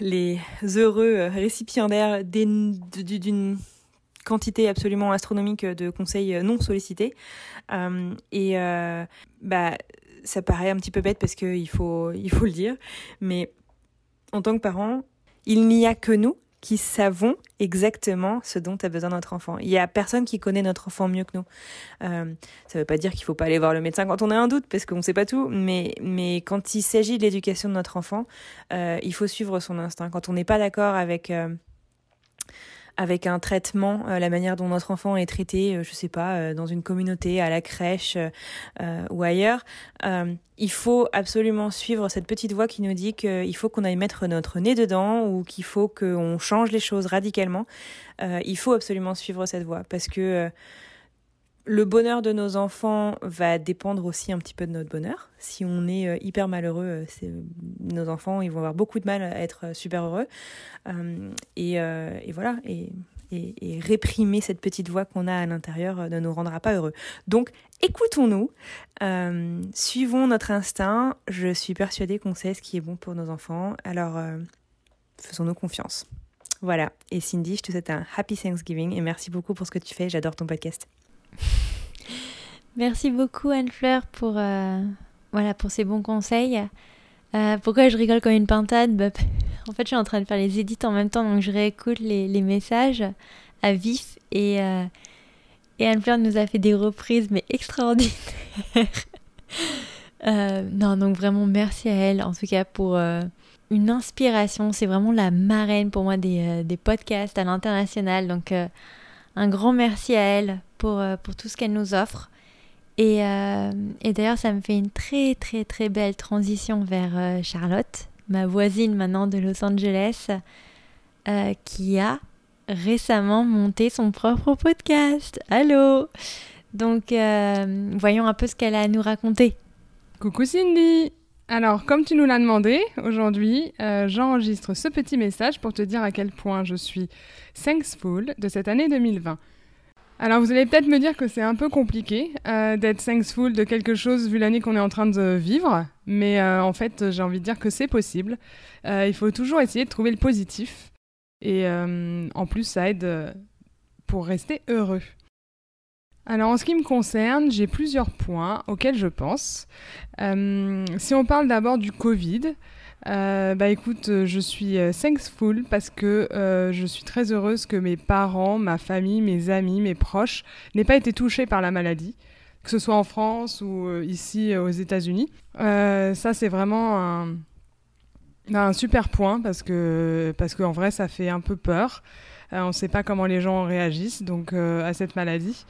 les heureux récipiendaires d'une quantité absolument astronomique de conseils non sollicités. Euh, et euh, bah, ça paraît un petit peu bête parce qu'il faut, il faut le dire, mais en tant que parent, il n'y a que nous qui savons exactement ce dont a besoin notre enfant. Il n'y a personne qui connaît notre enfant mieux que nous. Euh, ça ne veut pas dire qu'il ne faut pas aller voir le médecin quand on a un doute, parce qu'on ne sait pas tout, mais, mais quand il s'agit de l'éducation de notre enfant, il faut suivre son instinct. Quand on n'est pas d'accord avec avec un traitement, la manière dont notre enfant est traité, je sais pas, dans une communauté, à la crèche ou ailleurs. il faut absolument suivre cette petite voix qui nous dit qu'il faut qu'on aille mettre notre nez dedans ou qu'il faut qu'on change les choses radicalement. il faut absolument suivre cette voie parce que le bonheur de nos enfants va dépendre aussi un petit peu de notre bonheur. Si on est euh, hyper malheureux, euh, nos enfants ils vont avoir beaucoup de mal à être euh, super heureux. et, voilà, et, réprimer cette petite voix qu'on a à l'intérieur ne nous rendra pas heureux. Donc écoutons-nous, suivons notre instinct. Je suis persuadée qu'on sait ce qui est bon pour nos enfants. Alors faisons-nous confiance. Voilà. Et Cindy, je te souhaite un happy Thanksgiving et merci beaucoup pour ce que tu fais. J'adore ton podcast. Merci beaucoup Anne-Fleur pour, euh, voilà, pour ces bons conseils. Euh, pourquoi je rigole comme une pintade? Bah, En fait, je suis en train de faire les édits en même temps, donc je réécoute les, messages à vif et, euh, et Anne-Fleur nous a fait des reprises, mais extraordinaires. non, donc vraiment merci à elle, en tout cas pour une inspiration. C'est vraiment la marraine pour moi des podcasts à l'international, donc un grand merci à elle pour, euh, pour tout ce qu'elle nous offre. Et, euh, et d'ailleurs, ça me fait une très très très belle transition vers euh, Charlotte, ma voisine maintenant de Los Angeles, qui a récemment monté son propre podcast. Allô? Donc, voyons un peu ce qu'elle a à nous raconter. Coucou Cindy alors, comme tu nous l'as demandé, aujourd'hui, j'enregistre ce petit message pour te dire à quel point je suis thankful de cette année 2020. Alors vous allez peut-être me dire que c'est un peu compliqué euh, d'être thankful de quelque chose vu l'année qu'on est en train de vivre, mais euh, en fait j'ai envie de dire que c'est possible. Euh, il faut toujours essayer de trouver le positif et en plus ça aide pour rester heureux. Alors en ce qui me concerne, j'ai plusieurs points auxquels je pense. si on parle d'abord du Covid, euh, bah écoute, euh, je suis euh, thankful parce que je suis très heureuse que mes parents, ma famille, mes amis, mes proches n'aient pas été touchés par la maladie, que ce soit en France ou ici aux États-Unis. ça, c'est vraiment un, un, super point parce que parce qu'en vrai, ça fait un peu peur. on ne sait pas comment les gens réagissent donc à cette maladie.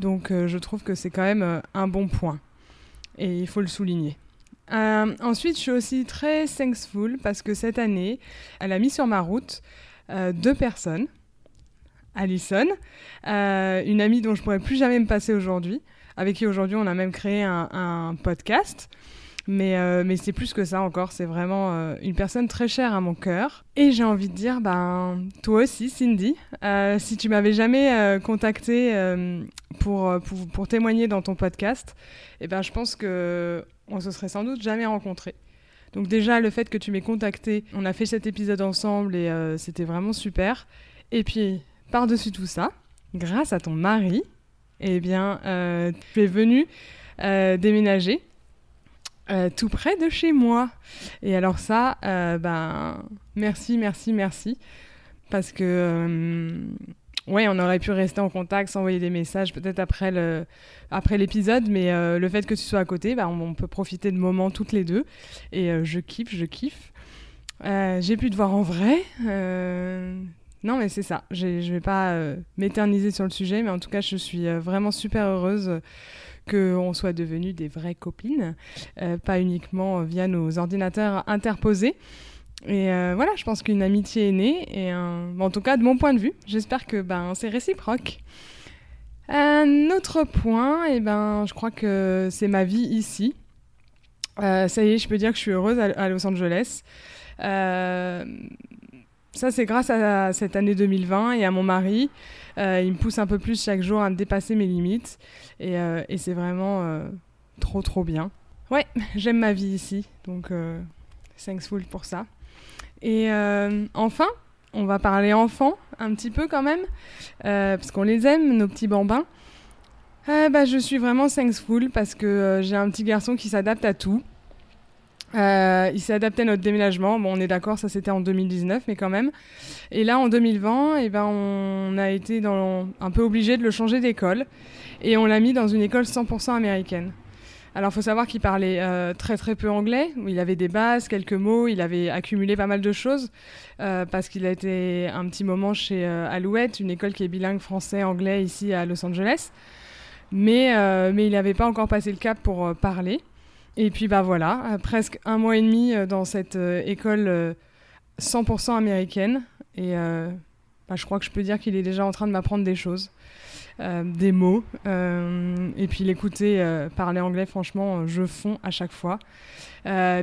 Donc, je trouve que c'est quand même un bon point et il faut le souligner. Euh, ensuite, je suis aussi très thankful parce que cette année, elle a mis sur ma route euh, deux personnes. Alison, euh, une amie dont je pourrais plus jamais me passer aujourd'hui, avec qui aujourd'hui on a même créé un, podcast. Mais, mais c'est plus que ça encore, c'est vraiment une personne très chère à mon cœur. Et j'ai envie de dire, ben, toi aussi, Cindy, si tu m'avais jamais contacté pour, pour, témoigner dans ton podcast, eh ben, je pense que on se serait sans doute jamais rencontrés. Donc déjà, le fait que tu m'aies contacté, on a fait cet épisode ensemble et euh, c'était vraiment super. Et puis, par-dessus tout ça, grâce à ton mari, eh bien, euh, tu es venu euh, déménager tout près de chez moi. Et alors ça, ben, merci, merci, merci. Parce que Ouais, on aurait pu rester en contact, s'envoyer des messages peut-être après l'épisode, mais euh, le fait que tu sois à côté, bah, on, peut profiter de moments toutes les deux. Et euh, je kiffe, je kiffe. Euh, j'ai pu te voir en vrai. Non, mais c'est ça. Je ne vais pas m'éterniser sur le sujet, mais en tout cas, je suis vraiment super heureuse qu'on soit devenues des vraies copines, pas uniquement via nos ordinateurs interposés. Et euh, voilà, je pense qu'une amitié est née, et en tout cas de mon point de vue, j'espère que ben, c'est réciproque. Un autre point, et eh ben, je crois que c'est ma vie ici. Euh, ça y est, je peux dire que je suis heureuse à, Los Angeles. Euh, ça, c'est grâce à cette année 2020 et à mon mari. il me pousse un peu plus chaque jour à dépasser mes limites. Et, c'est vraiment trop, trop bien. Ouais, j'aime ma vie ici. Donc, thankful pour ça. Et euh, enfin, on va parler enfants un petit peu quand même, euh, parce qu'on les aime, nos petits bambins. Euh, bah, je suis vraiment thankful parce que j'ai un petit garçon qui s'adapte à tout. il s'est adapté à notre déménagement. Bon, on est d'accord, ça c'était en 2019, mais quand même. Et là, en 2020, eh ben, on a été dans, un peu obligé de le changer d'école. Et on l'a mis dans une école 100% américaine. Alors, il faut savoir qu'il parlait euh, très très peu anglais. Il avait des bases, quelques mots. Il avait accumulé pas mal de choses euh, parce qu'il a été un petit moment chez euh, Alouette, une école qui est bilingue français-anglais ici à Los Angeles. Mais, mais il n'avait pas encore passé le cap pour parler. Et puis, bah voilà, presque un mois et demi dans cette école 100% américaine. Et bah, je crois que je peux dire qu'il est déjà en train de m'apprendre des choses. Euh, des mots. Euh, et puis l'écouter euh, parler anglais, franchement, je fonds à chaque fois.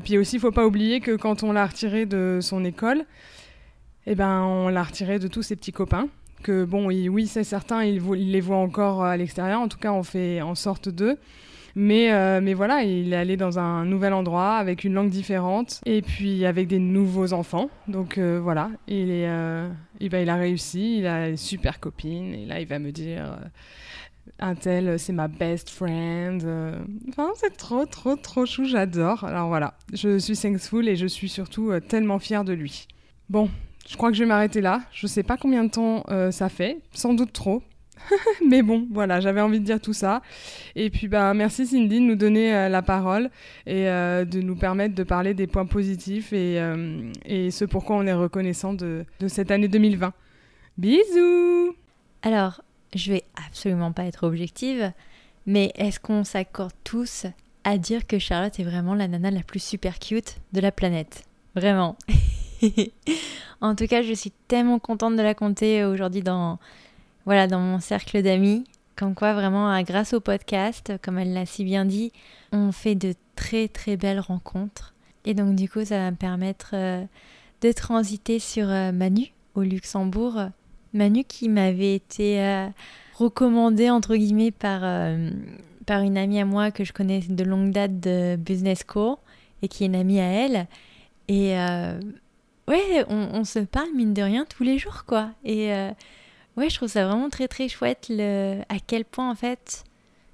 puis aussi, il faut pas oublier que quand on l'a retiré de son école, eh ben, on l'a retiré de tous ses petits copains. Que bon, oui, c'est certain, il, il, les voit encore à l'extérieur. En tout cas, on fait en sorte d'eux. Mais, euh, mais voilà, il est allé dans un nouvel endroit avec une langue différente et puis avec des nouveaux enfants. Donc euh, voilà, il, est, euh, il, il, a réussi, il a une super copine et là il va me dire un tel, c'est ma best friend. Enfin, c'est trop, trop, trop chou, j'adore. Alors voilà, je suis thankful et je suis surtout tellement fière de lui. Bon, je crois que je vais m'arrêter là. Je sais pas combien de temps ça fait, sans doute trop. Mais bon, voilà, j'avais envie de dire tout ça. Et puis, bah, merci Cindy de nous donner euh, la parole et euh, de nous permettre de parler des points positifs et, euh, et ce pourquoi on est reconnaissant de, de cette année 2020. Bisous Alors, je vais absolument pas être objective, mais est-ce qu'on s'accorde tous à dire que Charlotte est vraiment la nana la plus super cute de la planète? Vraiment. en tout cas, je suis tellement contente de la compter aujourd'hui dans voilà, dans mon cercle d'amis. Comme quoi, vraiment, grâce au podcast, comme elle l'a si bien dit, on fait de très très belles rencontres. Et donc, du coup, ça va me permettre euh, de transiter sur euh, Manu au Luxembourg. Manu qui m'avait été euh, recommandé, entre guillemets, par, par une amie à moi que je connais de longue date de Business School et qui est une amie à elle. Et ouais, on, on, se parle, mine de rien, tous les jours, quoi. Et Ouais, je trouve ça vraiment très très chouette le... à quel point en fait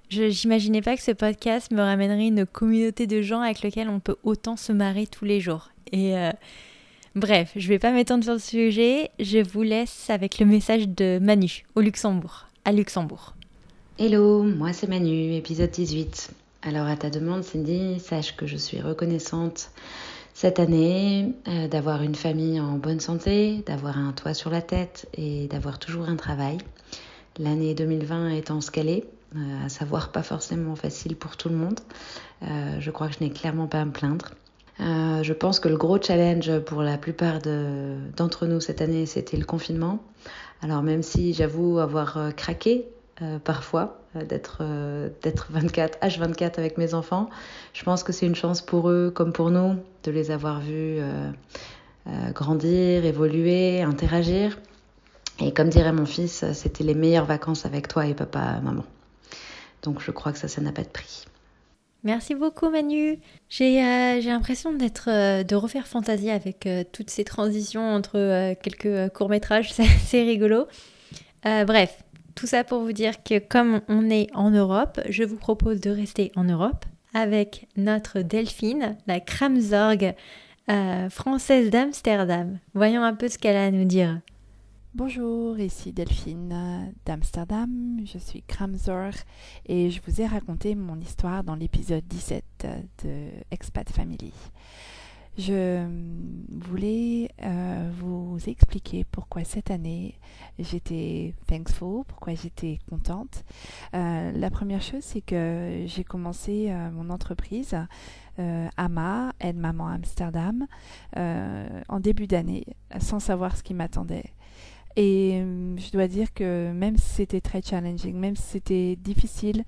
je n'imaginais pas que ce podcast me ramènerait une communauté de gens avec lesquels on peut autant se marrer tous les jours. Et euh, bref, je vais pas m'étendre sur le sujet, je vous laisse avec le message de Manu au Luxembourg, à Luxembourg. Hello, moi c'est Manu, épisode 18. Alors à ta demande Cindy, sache que je suis reconnaissante cette année, euh, d'avoir une famille en bonne santé, d'avoir un toit sur la tête et d'avoir toujours un travail. L'année 2020 étant ce qu'elle est, euh, à savoir pas forcément facile pour tout le monde, euh, je crois que je n'ai clairement pas à me plaindre. je pense que le gros challenge pour la plupart d'entre nous cette année, c'était le confinement. Alors même si j'avoue avoir craqué parfois, euh, d'être euh, d'être 24 H24 avec mes enfants. Je pense que c'est une chance pour eux comme pour nous de les avoir vus euh, grandir, évoluer, interagir. Et comme dirait mon fils, c'était les meilleures vacances avec toi et papa, maman. Donc je crois que ça, ça n'a pas de prix. Merci beaucoup Manu. J'ai euh, l'impression de refaire Fantasia avec toutes ces transitions entre quelques courts-métrages, c'est rigolo. bref, tout ça pour vous dire que comme on est en Europe, je vous propose de rester en Europe avec notre Delphine, la Kramzorg euh, française d'Amsterdam. Voyons un peu ce qu'elle a à nous dire. Bonjour, ici Delphine euh, d'Amsterdam, je suis Kramzorg et je vous ai raconté mon histoire dans l'épisode 17 de Expat Family. Je voulais euh, vous expliquer pourquoi cette année j'étais thankful, pourquoi j'étais contente. Euh, la première chose, c'est que j'ai commencé euh, mon entreprise AMA, Aide Maman Amsterdam, en début d'année, sans savoir ce qui m'attendait. Et je dois dire que même si c'était très challenging, même si c'était difficile,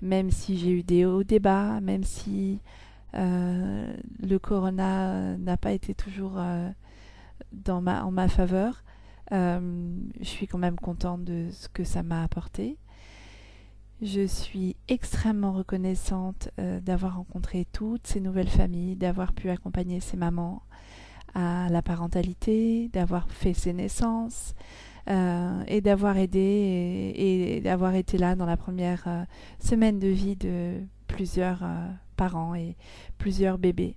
même si j'ai eu des hauts débats, même si euh, le corona n'a pas été toujours euh, dans ma, en ma faveur. Euh, je suis quand même contente de ce que ça m'a apporté. Je suis extrêmement reconnaissante d'avoir rencontré toutes ces nouvelles familles, d'avoir pu accompagner ces mamans à la parentalité, d'avoir fait ces naissances et d'avoir aidé et d'avoir été là dans la première semaine de vie de plusieurs parents et plusieurs bébés.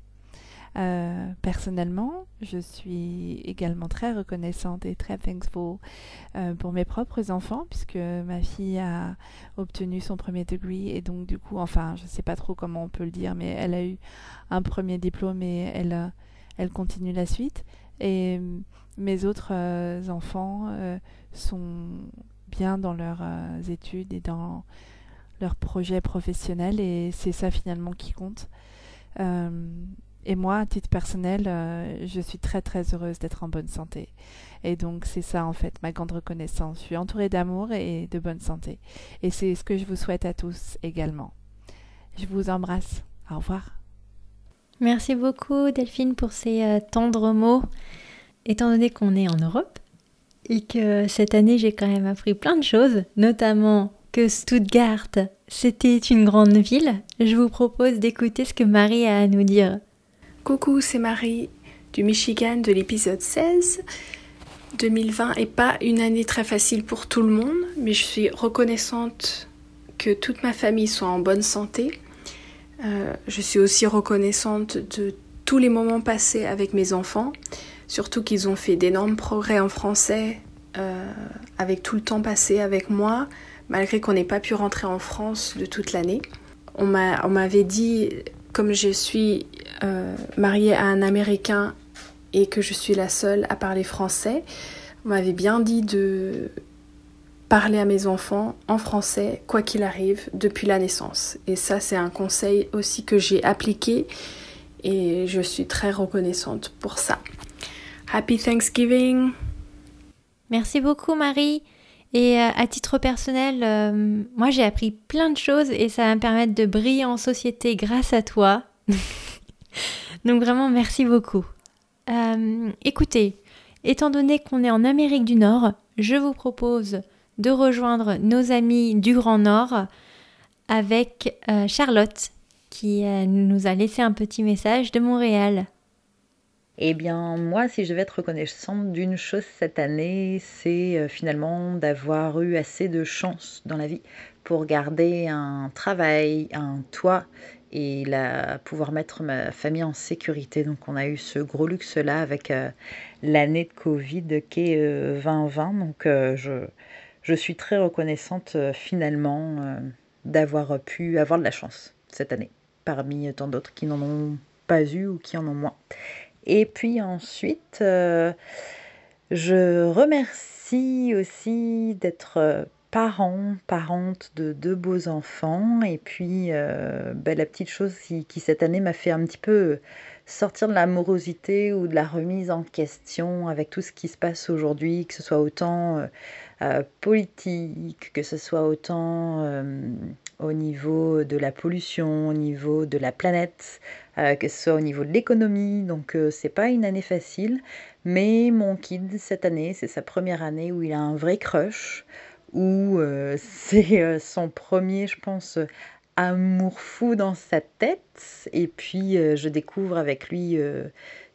Euh, personnellement, je suis également très reconnaissante et très thankful euh, pour mes propres enfants, puisque ma fille a obtenu son premier degré et donc du coup, enfin, je ne sais pas trop comment on peut le dire, mais elle a eu un premier diplôme et elle, elle continue la suite. Et mes autres enfants sont bien dans leurs études et dans leurs projets professionnels et c'est ça finalement qui compte. Euh, et moi, à titre personnel, euh, je suis très très heureuse d'être en bonne santé. Et donc c'est ça en fait ma grande reconnaissance. Je suis entourée d'amour et de bonne santé. Et c'est ce que je vous souhaite à tous également. Je vous embrasse. Au revoir. Merci beaucoup Delphine pour ces euh, tendres mots. Étant donné qu'on est en Europe et que cette année j'ai quand même appris plein de choses, notamment Stuttgart, c'était une grande ville, je vous propose d'écouter ce que Marie a à nous dire. Coucou, c'est Marie du Michigan de l'épisode 16. 2020 n'est pas une année très facile pour tout le monde, mais je suis reconnaissante que toute ma famille soit en bonne santé. Euh, je suis aussi reconnaissante de tous les moments passés avec mes enfants, surtout qu'ils ont fait d'énormes progrès en français euh, avec tout le temps passé avec moi, malgré qu'on n'ait pas pu rentrer en France de toute l'année. On m'avait dit, comme je suis euh, mariée à un Américain et que je suis la seule à parler français, on m'avait bien dit de parler à mes enfants en français, quoi qu'il arrive, depuis la naissance. Et ça, c'est un conseil aussi que j'ai appliqué et je suis très reconnaissante pour ça. Happy Thanksgiving! Merci beaucoup Marie. Et euh, à titre personnel, euh, moi j'ai appris plein de choses et ça va me permettre de briller en société grâce à toi. Donc vraiment merci beaucoup. Euh, écoutez, étant donné qu'on est en Amérique du Nord, je vous propose de rejoindre nos amis du Grand Nord avec Charlotte qui nous a laissé un petit message de Montréal. Eh bien, moi, si je vais être reconnaissante d'une chose cette année, c'est euh, finalement d'avoir eu assez de chance dans la vie pour garder un travail, un toit et la, pouvoir mettre ma famille en sécurité. Donc, on a eu ce gros luxe-là avec euh, l'année de Covid qui est 2020. Euh, Donc, je, je suis très reconnaissante finalement d'avoir pu avoir de la chance cette année, parmi tant d'autres qui n'en ont pas eu ou qui en ont moins. Et puis ensuite, euh, je remercie aussi d'être euh, parent, parente de deux beaux enfants. Et puis, euh, ben, la petite chose qui, cette année m'a fait un petit peu sortir de l'amorosité ou de la remise en question avec tout ce qui se passe aujourd'hui, que ce soit autant politique, que ce soit autant au niveau de la pollution, au niveau de la planète, euh, que ce soit au niveau de l'économie. Donc euh, c'est pas une année facile, mais mon kid cette année, c'est sa première année où il a un vrai crush, où euh, c'est son premier, je pense, amour fou dans sa tête. Et puis je découvre avec lui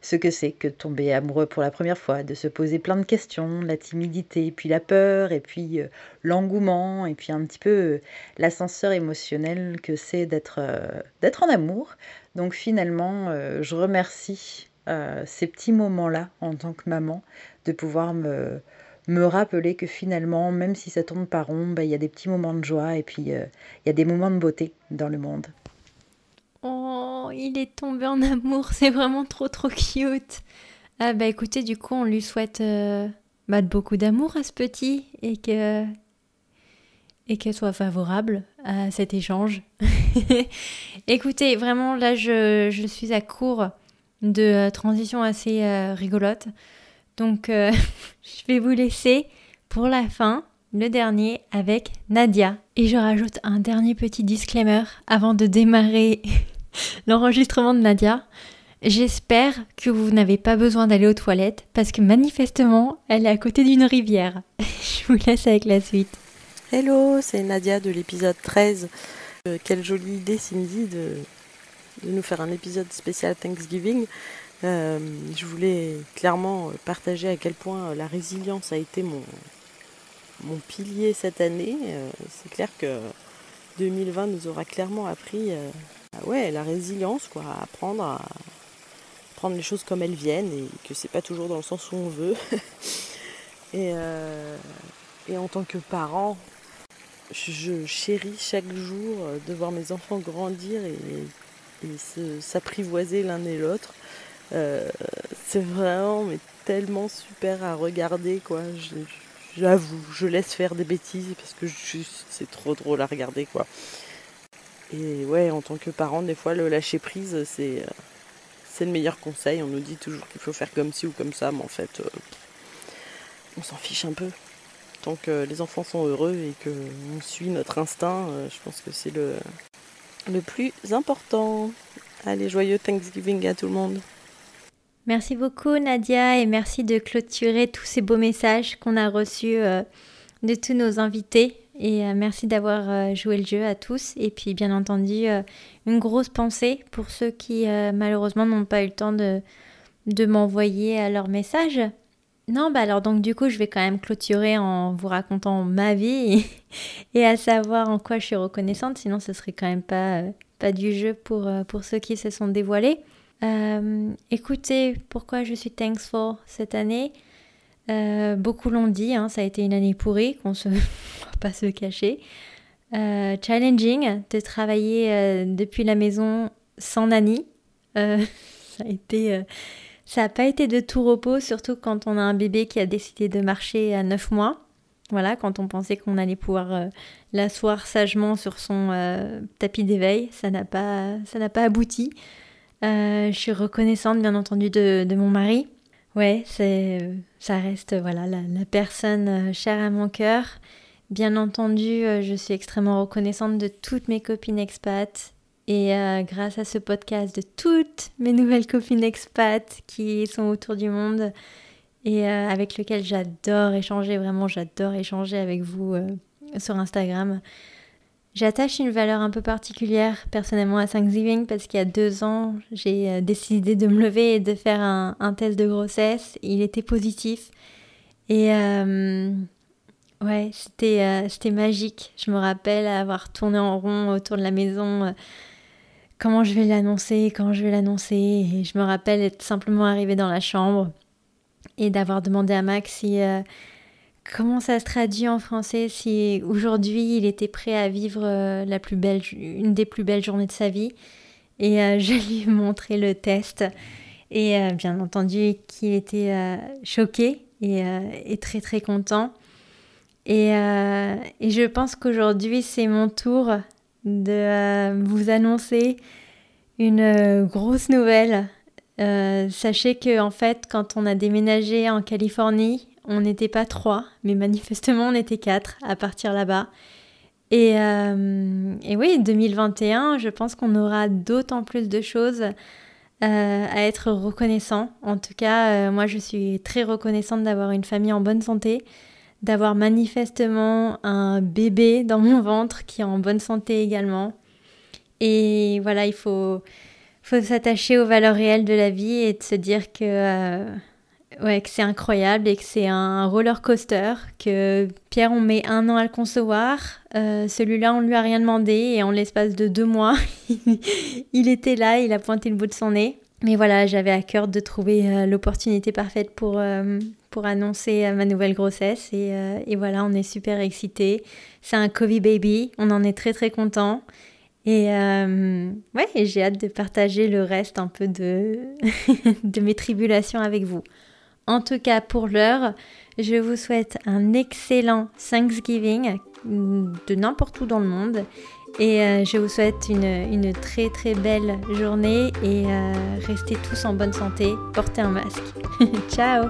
ce que c'est que tomber amoureux pour la première fois, de se poser plein de questions, la timidité, puis la peur, et puis euh, l'engouement, et puis un petit peu euh, l'ascenseur émotionnel que c'est d'être euh, d'être en amour. Donc finalement, je remercie ces petits moments-là en tant que maman, de pouvoir me, me rappeler que finalement, même si ça tourne par rond, bah, il y a des petits moments de joie, et puis il y a des moments de beauté dans le monde. Oh, il est tombé en amour, c'est vraiment trop trop cute. Ah bah écoutez, du coup, on lui souhaite euh, bah, beaucoup d'amour à ce petit et que et qu'elle soit favorable à cet échange. écoutez, vraiment là, je, je, suis à court de euh, transition assez euh, rigolote. Donc, je vais vous laisser pour la fin, le dernier, avec Nadia. Et je rajoute un dernier petit disclaimer avant de démarrer l'enregistrement de Nadia. J'espère que vous n'avez pas besoin d'aller aux toilettes parce que manifestement, elle est à côté d'une rivière. Je vous laisse avec la suite. Hello, c'est Nadia de l'épisode 13. Euh, quelle jolie idée, Cindy, de, de, nous faire un épisode spécial Thanksgiving. Euh, je voulais clairement partager à quel point la résilience a été mon, pilier cette année. Euh, c'est clair que 2020 nous aura clairement appris ouais, la résilience, quoi, apprendre à, prendre les choses comme elles viennent et que c'est pas toujours dans le sens où on veut. et en tant que parent, je chéris chaque jour de voir mes enfants grandir et, s'apprivoiser l'un et l'autre. C'est vraiment mais tellement super à regarder quoi. J'avoue, je laisse faire des bêtises parce que c'est trop drôle à regarder quoi. Et ouais, en tant que parent, des fois le lâcher prise c'est c'est le meilleur conseil. On nous dit toujours qu'il faut faire comme ci ou comme ça, mais en fait on s'en fiche un peu. Tant que les enfants sont heureux et qu'on suit notre instinct, je pense que c'est le, le plus important. Allez, joyeux Thanksgiving à tout le monde. Merci beaucoup Nadia et merci de clôturer tous ces beaux messages qu'on a reçus euh, de tous nos invités. Et euh, merci d'avoir euh, joué le jeu à tous. Et puis bien entendu, une grosse pensée pour ceux qui malheureusement n'ont pas eu le temps de, m'envoyer leur message. Non, bah alors donc du coup je vais quand même clôturer en vous racontant ma vie et, à savoir en quoi je suis reconnaissante, sinon ce serait quand même pas, pas du jeu pour, pour ceux qui se sont dévoilés. Euh, écoutez, pourquoi je suis thankful cette année? Euh, Beaucoup l'ont dit, hein, ça a été une année pourrie, qu'on se... va pas se cacher. Euh, challenging de travailler depuis la maison sans nanny. ça a été... ça n'a pas été de tout repos, surtout quand on a un bébé qui a décidé de marcher à 9 mois. Voilà, quand on pensait qu'on allait pouvoir l'asseoir sagement sur son tapis d'éveil, ça n'a pas, ça n'a pas abouti. Euh, je suis reconnaissante, bien entendu, de, mon mari. Ouais, c'est, ça reste voilà la, personne euh, chère à mon cœur. Bien entendu, euh, je suis extrêmement reconnaissante de toutes mes copines expats et grâce à ce podcast de toutes mes nouvelles copines expats qui sont autour du monde et avec lesquelles j'adore échanger. Vraiment, j'adore échanger avec vous sur Instagram. J'attache une valeur un peu particulière personnellement à Thanksgiving parce qu'il y a deux ans, j'ai euh, décidé de me lever et de faire un, test de grossesse. Il était positif. Et euh, ouais, c'était, euh, c'était magique. Je me rappelle avoir tourné en rond autour de la maison. comment je vais l'annoncer, quand je vais l'annoncer. Et je me rappelle être simplement arrivée dans la chambre et d'avoir demandé à Max si Comment ça se traduit en français si aujourd'hui il était prêt à vivre euh, la plus belle, une des plus belles journées de sa vie? Et euh, je lui ai montré le test et euh, bien entendu qu'il était choqué et, très très content. Et, et je pense qu'aujourd'hui c'est mon tour de vous annoncer une grosse nouvelle. sachez que en fait quand on a déménagé en Californie on n'était pas trois, mais manifestement on était quatre à partir là-bas. Et, euh, oui, 2021, je pense qu'on aura d'autant plus de choses euh, à être reconnaissant. En tout cas, euh, moi je suis très reconnaissante d'avoir une famille en bonne santé, d'avoir manifestement un bébé dans mon ventre qui est en bonne santé également. Et voilà, il faut, faut s'attacher aux valeurs réelles de la vie et de se dire que Ouais, que c'est incroyable et que c'est un roller coaster, que Pierre, on met un an à le concevoir. Euh, celui-là, on lui a rien demandé et en l'espace de deux mois, il était là, il a pointé le bout de son nez. Mais voilà, j'avais à cœur de trouver euh, l'opportunité parfaite pour, euh, pour annoncer ma nouvelle grossesse. Et, et, voilà, on est super excités. C'est un Covid baby, on en est très très content. Et ouais, j'ai hâte de partager le reste un peu de, de mes tribulations avec vous. En tout cas, pour l'heure, je vous souhaite un excellent Thanksgiving de n'importe où dans le monde. Et euh, je vous souhaite une, très très belle journée et euh, restez tous en bonne santé. Portez un masque. Ciao